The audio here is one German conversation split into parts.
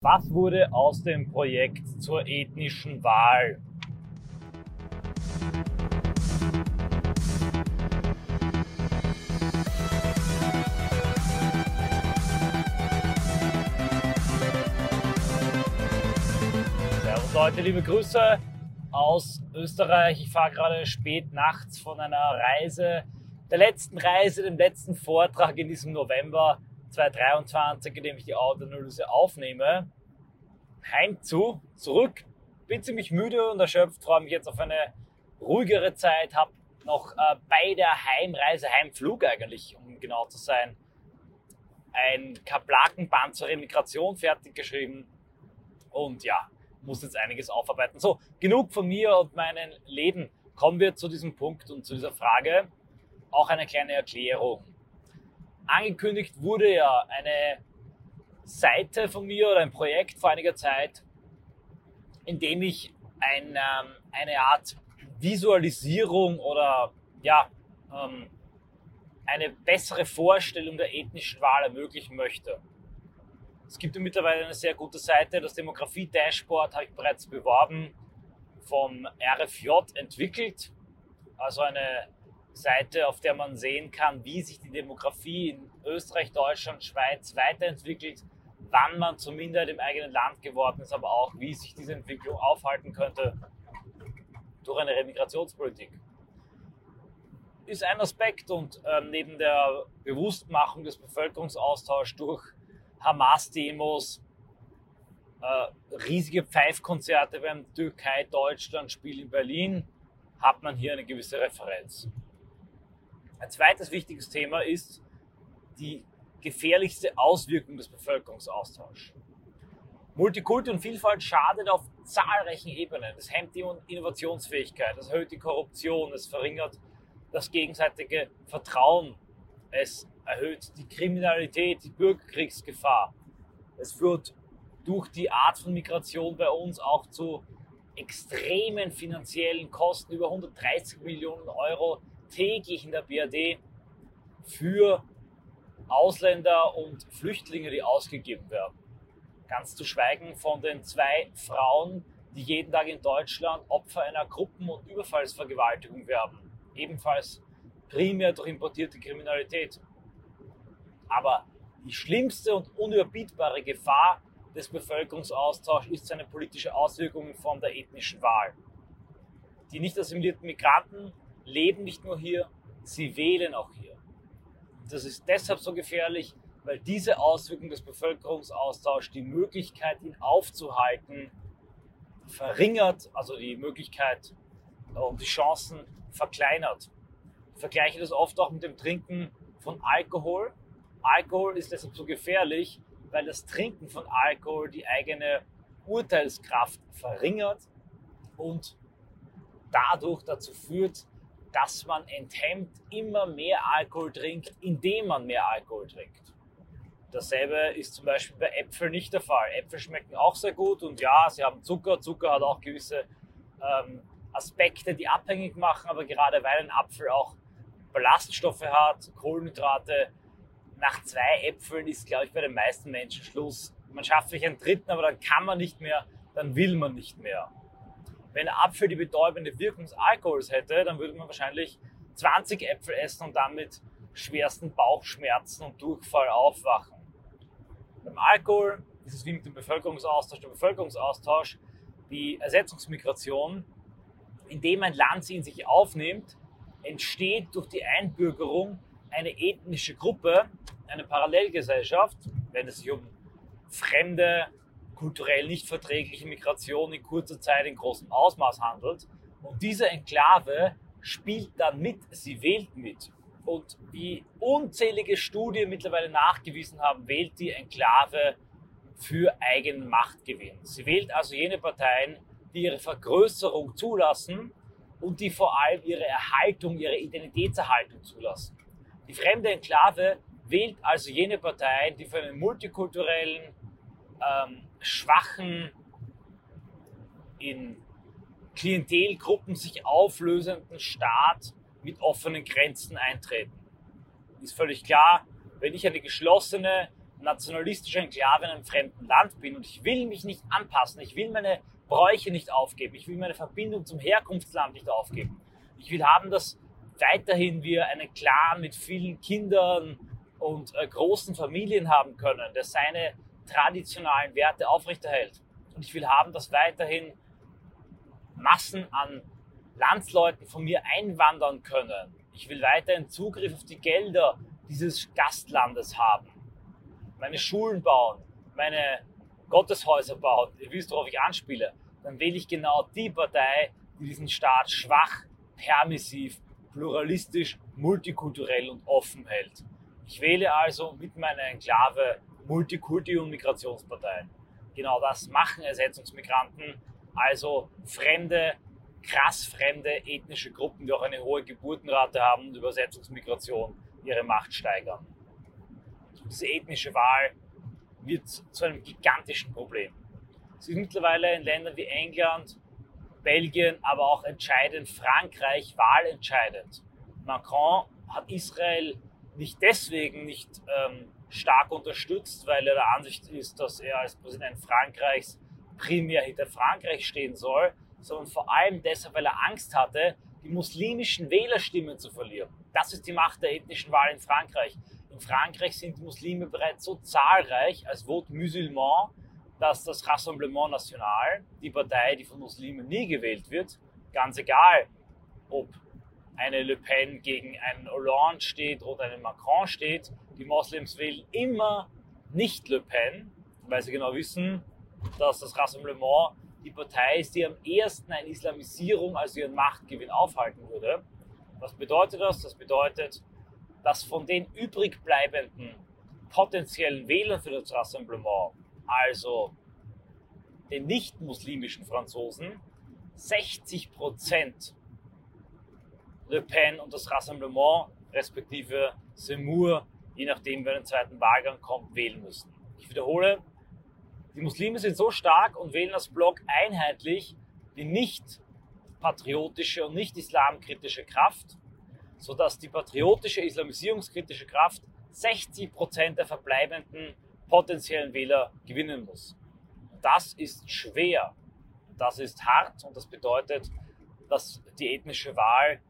Was wurde aus dem Projekt zur ethnischen Wahl? Servus Leute, liebe Grüße aus Österreich. Ich fahre gerade spät nachts von einer Reise, der letzten Reise, dem letzten Vortrag in diesem November 2023, in dem ich die Autoanalyse aufnehme, heimzu, zurück. Bin ziemlich müde und erschöpft, freue mich jetzt auf eine ruhigere Zeit, habe noch äh, bei der Heimreise, Heimflug eigentlich, um genau zu sein, ein Kaplakenband zur Remigration fertig geschrieben und ja, muss jetzt einiges aufarbeiten. So, genug von mir und meinem Leben. Kommen wir zu diesem Punkt und zu dieser Frage. Auch eine kleine Erklärung angekündigt wurde ja eine Seite von mir oder ein Projekt vor einiger Zeit, in dem ich ein, ähm, eine Art Visualisierung oder ja, ähm, eine bessere Vorstellung der ethnischen Wahl ermöglichen möchte. Es gibt mittlerweile eine sehr gute Seite, das Demografie-Dashboard habe ich bereits beworben, vom RFJ entwickelt. Also eine Seite, auf der man sehen kann, wie sich die Demografie in Österreich, Deutschland, Schweiz weiterentwickelt, wann man zur Minderheit im eigenen Land geworden ist, aber auch, wie sich diese Entwicklung aufhalten könnte durch eine Remigrationspolitik. Ist ein Aspekt und äh, neben der Bewusstmachung des Bevölkerungsaustauschs durch Hamas-Demos, äh, riesige Pfeifkonzerte beim Türkei-Deutschland-Spiel in Berlin, hat man hier eine gewisse Referenz. Ein zweites wichtiges Thema ist die gefährlichste Auswirkung des Bevölkerungsaustauschs. Multikulti und Vielfalt schadet auf zahlreichen Ebenen. Es hemmt die Innovationsfähigkeit, es erhöht die Korruption, es verringert das gegenseitige Vertrauen, es erhöht die Kriminalität, die Bürgerkriegsgefahr. Es führt durch die Art von Migration bei uns auch zu extremen finanziellen Kosten, über 130 Millionen Euro täglich in der BRD für Ausländer und Flüchtlinge, die ausgegeben werden. Ganz zu schweigen von den zwei Frauen, die jeden Tag in Deutschland Opfer einer Gruppen- und Überfallsvergewaltigung werden. Ebenfalls primär durch importierte Kriminalität. Aber die schlimmste und unüberbietbare Gefahr des Bevölkerungsaustauschs ist seine politische Auswirkung von der ethnischen Wahl. Die nicht assimilierten Migranten leben nicht nur hier, sie wählen auch hier. Das ist deshalb so gefährlich, weil diese Auswirkung des Bevölkerungsaustauschs die Möglichkeit, ihn aufzuhalten, verringert, also die Möglichkeit und die Chancen verkleinert. Ich vergleiche das oft auch mit dem Trinken von Alkohol. Alkohol ist deshalb so gefährlich, weil das Trinken von Alkohol die eigene Urteilskraft verringert und dadurch dazu führt, dass man enthemmt immer mehr Alkohol trinkt, indem man mehr Alkohol trinkt. Dasselbe ist zum Beispiel bei Äpfeln nicht der Fall. Äpfel schmecken auch sehr gut und ja, sie haben Zucker. Zucker hat auch gewisse ähm, Aspekte, die abhängig machen, aber gerade weil ein Apfel auch Ballaststoffe hat, Kohlenhydrate, nach zwei Äpfeln ist, glaube ich, bei den meisten Menschen Schluss. Man schafft sich einen dritten, aber dann kann man nicht mehr, dann will man nicht mehr. Wenn Apfel die betäubende Wirkung des Alkohols hätte, dann würde man wahrscheinlich 20 Äpfel essen und dann mit schwersten Bauchschmerzen und Durchfall aufwachen. Beim Alkohol ist es wie mit dem Bevölkerungsaustausch. Der Bevölkerungsaustausch, die Ersetzungsmigration, indem ein Land sie in sich aufnimmt, entsteht durch die Einbürgerung eine ethnische Gruppe, eine Parallelgesellschaft, wenn es sich um fremde kulturell nicht verträgliche Migration in kurzer Zeit in großem Ausmaß handelt. Und diese Enklave spielt dann mit, sie wählt mit. Und wie unzählige Studien mittlerweile nachgewiesen haben, wählt die Enklave für eigenen Machtgewinn. Sie wählt also jene Parteien, die ihre Vergrößerung zulassen und die vor allem ihre Erhaltung, ihre Identitätserhaltung zulassen. Die fremde Enklave wählt also jene Parteien, die für einen multikulturellen, ähm, schwachen, in Klientelgruppen sich auflösenden Staat mit offenen Grenzen eintreten. Ist völlig klar, wenn ich eine geschlossene, nationalistische Enklave in einem fremden Land bin und ich will mich nicht anpassen, ich will meine Bräuche nicht aufgeben, ich will meine Verbindung zum Herkunftsland nicht aufgeben. Ich will haben, dass weiterhin wir einen Clan mit vielen Kindern und äh, großen Familien haben können, der seine traditionalen Werte aufrechterhält. Und ich will haben, dass weiterhin Massen an Landsleuten von mir einwandern können. Ich will weiterhin Zugriff auf die Gelder dieses Gastlandes haben. Meine Schulen bauen, meine Gotteshäuser bauen. Ihr wisst, worauf ich anspiele. Dann wähle ich genau die Partei, die diesen Staat schwach, permissiv, pluralistisch, multikulturell und offen hält. Ich wähle also mit meiner Enklave Multikulti- und Migrationsparteien. Genau das machen Ersetzungsmigranten, also fremde, krass fremde ethnische Gruppen, die auch eine hohe Geburtenrate haben und Übersetzungsmigration ihre Macht steigern. Diese ethnische Wahl wird zu einem gigantischen Problem. Sie ist mittlerweile in Ländern wie England, Belgien, aber auch entscheidend Frankreich wahlentscheidend. Macron hat Israel nicht deswegen nicht ähm, stark unterstützt, weil er der Ansicht ist, dass er als Präsident Frankreichs primär hinter Frankreich stehen soll, sondern vor allem deshalb, weil er Angst hatte, die muslimischen Wählerstimmen zu verlieren. Das ist die Macht der ethnischen Wahl in Frankreich. In Frankreich sind Muslime bereits so zahlreich als Vote musulman, dass das Rassemblement National, die Partei, die von Muslimen nie gewählt wird, ganz egal, ob eine Le Pen gegen einen Hollande steht oder einen Macron steht, die Moslems wählen immer nicht Le Pen, weil sie genau wissen, dass das Rassemblement die Partei ist, die am ehesten eine Islamisierung als ihren Machtgewinn aufhalten würde. Was bedeutet das? Das bedeutet, dass von den übrig bleibenden potenziellen Wählern für das Rassemblement, also den nicht-muslimischen Franzosen, 60 Prozent Le Pen und das Rassemblement, respektive Semur, je nachdem, wer den zweiten Wahlgang kommt, wählen müssen. Ich wiederhole, die Muslime sind so stark und wählen das Block einheitlich die nicht patriotische und nicht islamkritische Kraft, sodass die patriotische islamisierungskritische Kraft 60 Prozent der verbleibenden potenziellen Wähler gewinnen muss. Das ist schwer, das ist hart und das bedeutet, dass die ethnische Wahl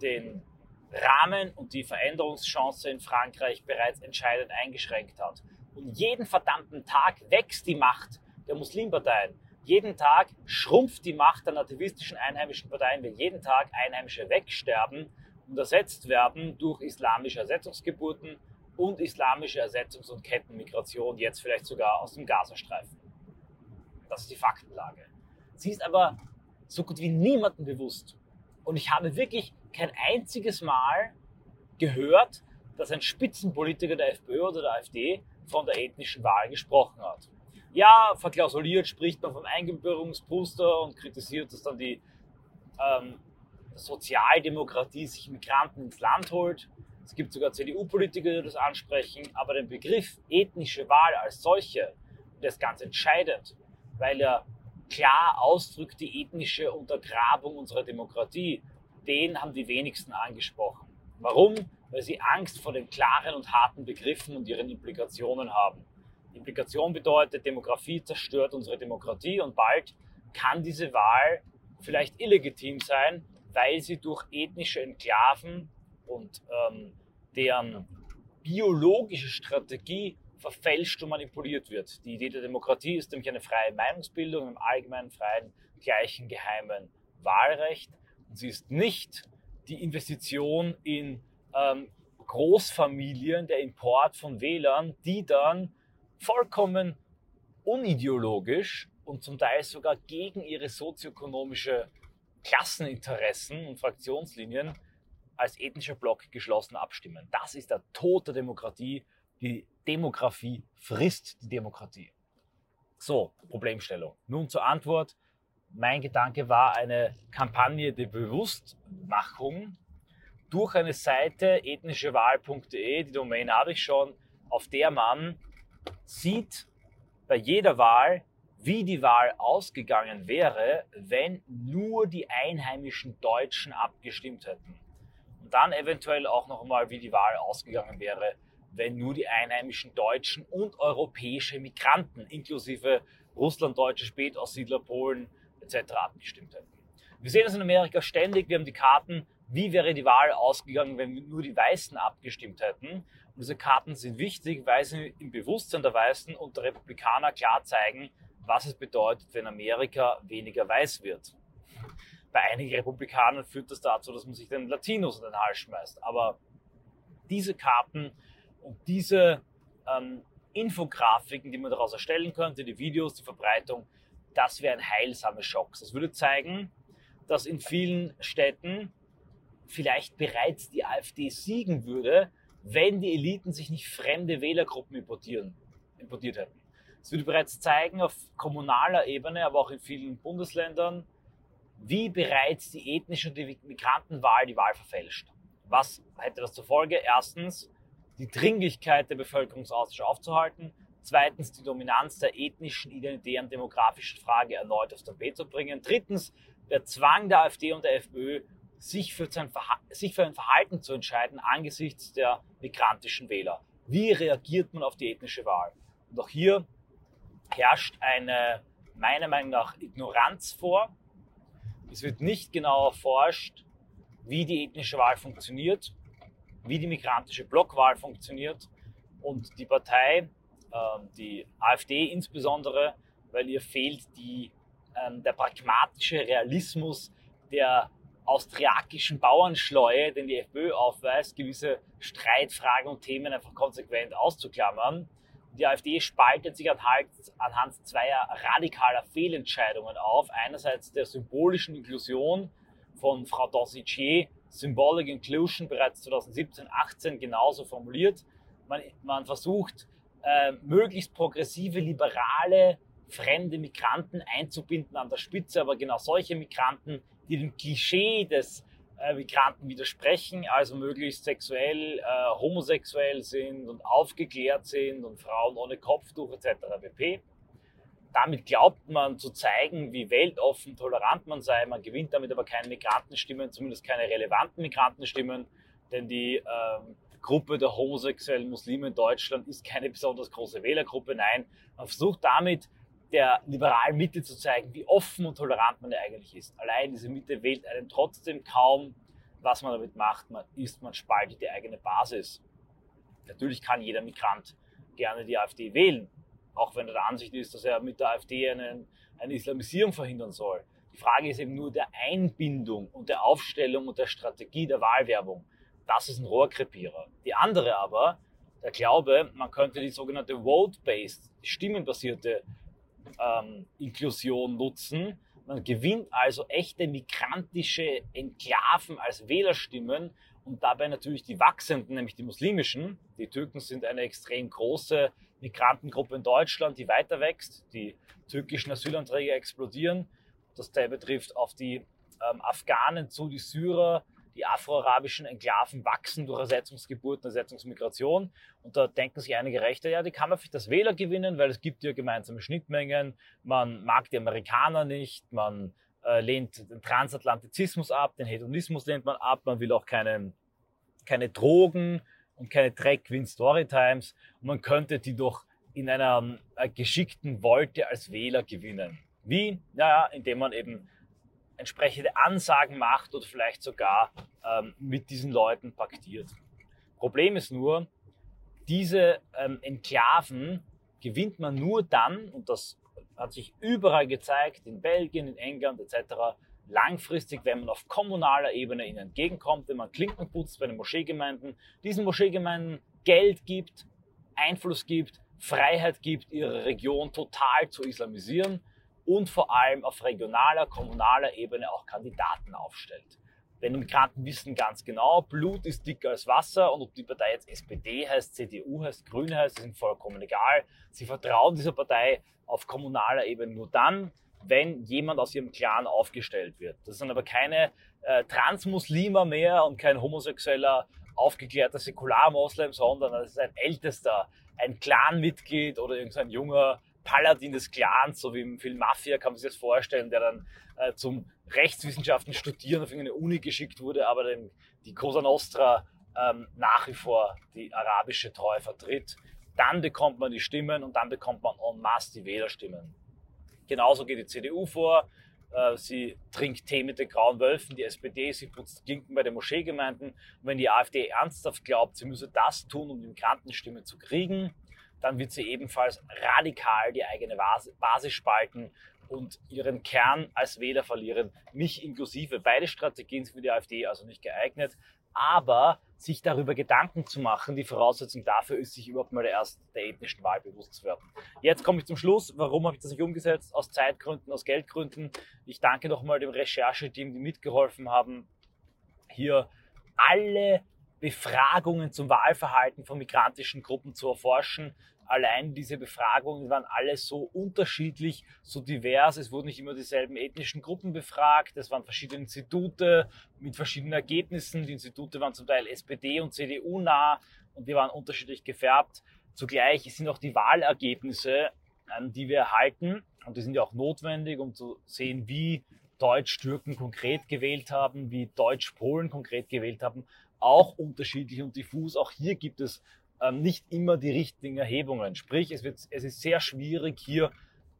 den Rahmen und die Veränderungschance in Frankreich bereits entscheidend eingeschränkt hat. Und jeden verdammten Tag wächst die Macht der Muslimparteien. Jeden Tag schrumpft die Macht der nativistischen einheimischen Parteien, weil jeden Tag Einheimische wegsterben und ersetzt werden durch islamische Ersetzungsgeburten und islamische Ersetzungs- und Kettenmigration, jetzt vielleicht sogar aus dem Gazastreifen. Das ist die Faktenlage. Sie ist aber so gut wie niemandem bewusst. Und ich habe wirklich kein einziges Mal gehört, dass ein Spitzenpolitiker der FPÖ oder der AfD von der ethnischen Wahl gesprochen hat. Ja, verklausuliert spricht man vom Eingebürgerungsbooster und kritisiert, dass dann die ähm, Sozialdemokratie sich Migranten ins Land holt. Es gibt sogar CDU-Politiker, die das ansprechen, aber der Begriff ethnische Wahl als solche, der ist ganz entscheidend, weil er klar ausdrückt die ethnische Untergrabung unserer Demokratie den haben die wenigsten angesprochen. Warum? Weil sie Angst vor den klaren und harten Begriffen und ihren Implikationen haben. Implikation bedeutet, Demografie zerstört unsere Demokratie und bald kann diese Wahl vielleicht illegitim sein, weil sie durch ethnische Enklaven und ähm, deren biologische Strategie verfälscht und manipuliert wird. Die Idee der Demokratie ist nämlich eine freie Meinungsbildung im allgemeinen, freien, gleichen, geheimen Wahlrecht. Und sie ist nicht die Investition in ähm, Großfamilien, der Import von Wählern, die dann vollkommen unideologisch und zum Teil sogar gegen ihre sozioökonomische Klasseninteressen und Fraktionslinien als ethnischer Block geschlossen abstimmen. Das ist der Tod der Demokratie. Die Demografie frisst die Demokratie. So, Problemstellung. Nun zur Antwort mein Gedanke war eine Kampagne der Bewusstmachung durch eine Seite ethnischewahl.de, die Domain habe ich schon, auf der man sieht bei jeder Wahl, wie die Wahl ausgegangen wäre, wenn nur die einheimischen Deutschen abgestimmt hätten. Und dann eventuell auch noch einmal, wie die Wahl ausgegangen wäre, wenn nur die einheimischen deutschen und europäische Migranten inklusive russlanddeutsche Spätaussiedler, Polen etc. abgestimmt hätten. Wir sehen das in Amerika ständig. Wir haben die Karten, wie wäre die Wahl ausgegangen, wenn nur die Weißen abgestimmt hätten. Und diese Karten sind wichtig, weil sie im Bewusstsein der Weißen und der Republikaner klar zeigen, was es bedeutet, wenn Amerika weniger weiß wird. Bei einigen Republikanern führt das dazu, dass man sich den Latinos in den Hals schmeißt. Aber diese Karten und diese ähm, Infografiken, die man daraus erstellen könnte, die Videos, die Verbreitung, das wäre ein heilsamer Schock. Das würde zeigen, dass in vielen Städten vielleicht bereits die AfD siegen würde, wenn die Eliten sich nicht fremde Wählergruppen importieren, importiert hätten. Es würde bereits zeigen auf kommunaler Ebene, aber auch in vielen Bundesländern, wie bereits die ethnische und die Migrantenwahl die Wahl verfälscht. Was hätte das zur Folge? Erstens, die Dringlichkeit der Bevölkerungsaustausch aufzuhalten. Zweitens, die Dominanz der ethnischen, identitären, demografischen Frage erneut aufs Tapet zu bringen. Drittens, der Zwang der AfD und der FPÖ, sich für, sich für ein Verhalten zu entscheiden angesichts der migrantischen Wähler. Wie reagiert man auf die ethnische Wahl? Und auch hier herrscht eine, meiner Meinung nach, Ignoranz vor. Es wird nicht genau erforscht, wie die ethnische Wahl funktioniert, wie die migrantische Blockwahl funktioniert. Und die Partei, ähm, die AfD insbesondere, weil ihr fehlt die, ähm, der pragmatische Realismus der austriakischen Bauernschleue, den die FPÖ aufweist, gewisse Streitfragen und Themen einfach konsequent auszuklammern. Die AfD spaltet sich anhand, zweier radikaler Fehlentscheidungen auf. Einerseits der symbolischen Inklusion von Frau Dosicier, Symbolic Inclusion, bereits 2017, 18 genauso formuliert. Man, man versucht, äh, möglichst progressive, liberale, fremde Migranten einzubinden an der Spitze, aber genau solche Migranten, die dem Klischee des äh, Migranten widersprechen, also möglichst sexuell, äh, homosexuell sind und aufgeklärt sind und Frauen ohne Kopftuch etc. pp. Damit glaubt man zu zeigen, wie weltoffen, tolerant man sei. Man gewinnt damit aber keine Migrantenstimmen, zumindest keine relevanten Migrantenstimmen, denn die ähm, Gruppe der homosexuellen Muslime in Deutschland ist keine besonders große Wählergruppe. Nein, man versucht damit der liberalen Mitte zu zeigen, wie offen und tolerant man eigentlich ist. Allein diese Mitte wählt einen trotzdem kaum, was man damit macht. Man ist, man spaltet die eigene Basis. Natürlich kann jeder Migrant gerne die AfD wählen, auch wenn er der Ansicht ist, dass er mit der AfD einen, eine Islamisierung verhindern soll. Die Frage ist eben nur der Einbindung und der Aufstellung und der Strategie der Wahlwerbung. Das ist ein Rohrkrepierer. Die andere aber, der Glaube, man könnte die sogenannte Vote-Based, stimmenbasierte ähm, Inklusion nutzen. Man gewinnt also echte migrantische Enklaven als Wählerstimmen und dabei natürlich die wachsenden, nämlich die muslimischen. Die Türken sind eine extrem große Migrantengruppe in Deutschland, die weiter wächst. Die türkischen Asylanträge explodieren. Das betrifft auf die ähm, Afghanen zu, die Syrer, die afroarabischen Enklaven wachsen durch Ersetzungsgeburten, Ersetzungsmigration. Und da denken sich einige Rechte, ja, die kann man vielleicht das Wähler gewinnen, weil es gibt ja gemeinsame Schnittmengen. Man mag die Amerikaner nicht, man äh, lehnt den Transatlantizismus ab, den Hedonismus lehnt man ab, man will auch keine, keine Drogen und keine Dreck wie in Storytimes. Und man könnte die doch in einer äh, geschickten Wolte als Wähler gewinnen. Wie? Naja, indem man eben entsprechende Ansagen macht oder vielleicht sogar ähm, mit diesen Leuten paktiert. Problem ist nur, diese ähm, Enklaven gewinnt man nur dann, und das hat sich überall gezeigt, in Belgien, in England etc., langfristig, wenn man auf kommunaler Ebene ihnen entgegenkommt, wenn man Klinken putzt bei den Moscheegemeinden, diesen Moscheegemeinden Geld gibt, Einfluss gibt, Freiheit gibt, ihre Region total zu islamisieren und vor allem auf regionaler, kommunaler Ebene auch Kandidaten aufstellt. Denn die Migranten wissen ganz genau, Blut ist dicker als Wasser und ob die Partei jetzt SPD heißt, CDU heißt, Grüne heißt, ist ihnen vollkommen egal. Sie vertrauen dieser Partei auf kommunaler Ebene nur dann, wenn jemand aus ihrem Clan aufgestellt wird. Das sind aber keine äh, Transmuslimer mehr und kein homosexueller, aufgeklärter Säkularmoslem, sondern das ist ein ältester, ein Clanmitglied oder irgendein junger Paladin des Clans, so wie im Film Mafia, kann man sich das vorstellen, der dann äh, zum Rechtswissenschaften studieren auf irgendeine Uni geschickt wurde, aber den, die Cosa Nostra ähm, nach wie vor die arabische Treue vertritt. Dann bekommt man die Stimmen und dann bekommt man en masse die Wählerstimmen. Genauso geht die CDU vor. Äh, sie trinkt Tee mit den grauen Wölfen, die SPD, sie putzt Klinken bei den Moscheegemeinden. Und wenn die AfD ernsthaft glaubt, sie müsse das tun, um die Migrantenstimme zu kriegen, dann wird sie ebenfalls radikal die eigene Basis spalten und ihren Kern als Wähler verlieren. Mich inklusive. Beide Strategien sind für die AfD also nicht geeignet. Aber sich darüber Gedanken zu machen, die Voraussetzung dafür ist, sich überhaupt mal erst der ethnischen Wahl bewusst zu werden. Jetzt komme ich zum Schluss. Warum habe ich das nicht umgesetzt? Aus Zeitgründen, aus Geldgründen. Ich danke nochmal dem Rechercheteam, die mitgeholfen haben, hier alle Befragungen zum Wahlverhalten von migrantischen Gruppen zu erforschen. Allein diese Befragungen waren alle so unterschiedlich, so divers. Es wurden nicht immer dieselben ethnischen Gruppen befragt. Es waren verschiedene Institute mit verschiedenen Ergebnissen. Die Institute waren zum Teil SPD und CDU nah und die waren unterschiedlich gefärbt. Zugleich sind auch die Wahlergebnisse, die wir erhalten, und die sind ja auch notwendig, um zu sehen, wie Deutsch-Türken konkret gewählt haben, wie Deutsch-Polen konkret gewählt haben, auch unterschiedlich und diffus. Auch hier gibt es ähm, nicht immer die richtigen Erhebungen. Sprich, es, wird, es ist sehr schwierig, hier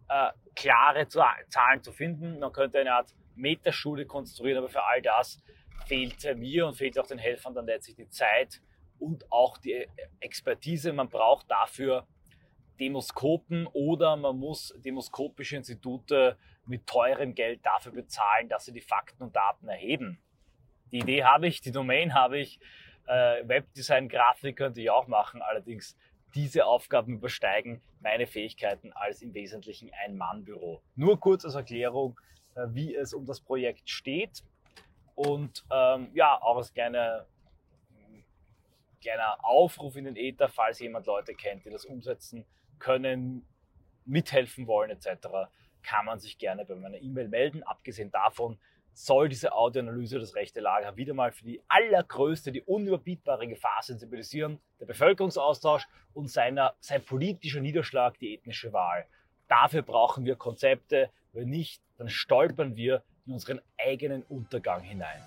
äh, klare Zahlen zu finden. Man könnte eine Art Metaschule konstruieren, aber für all das fehlt mir und fehlt auch den Helfern dann letztlich die Zeit und auch die Expertise. Man braucht dafür Demoskopen oder man muss demoskopische Institute mit teurem Geld dafür bezahlen, dass sie die Fakten und Daten erheben. Die Idee habe ich, die Domain habe ich, äh, Webdesign, Grafik könnte ich auch machen, allerdings diese Aufgaben übersteigen meine Fähigkeiten als im Wesentlichen Ein-Mann-Büro. Nur kurz als Erklärung, äh, wie es um das Projekt steht und ähm, ja, auch als kleine, kleiner Aufruf in den Äther, falls jemand Leute kennt, die das umsetzen können, mithelfen wollen etc., kann man sich gerne bei meiner E-Mail melden. Abgesehen davon soll diese Audioanalyse das rechte Lager wieder mal für die allergrößte, die unüberbietbare Gefahr sensibilisieren, der Bevölkerungsaustausch und seiner, sein politischer Niederschlag, die ethnische Wahl. Dafür brauchen wir Konzepte, wenn nicht, dann stolpern wir in unseren eigenen Untergang hinein.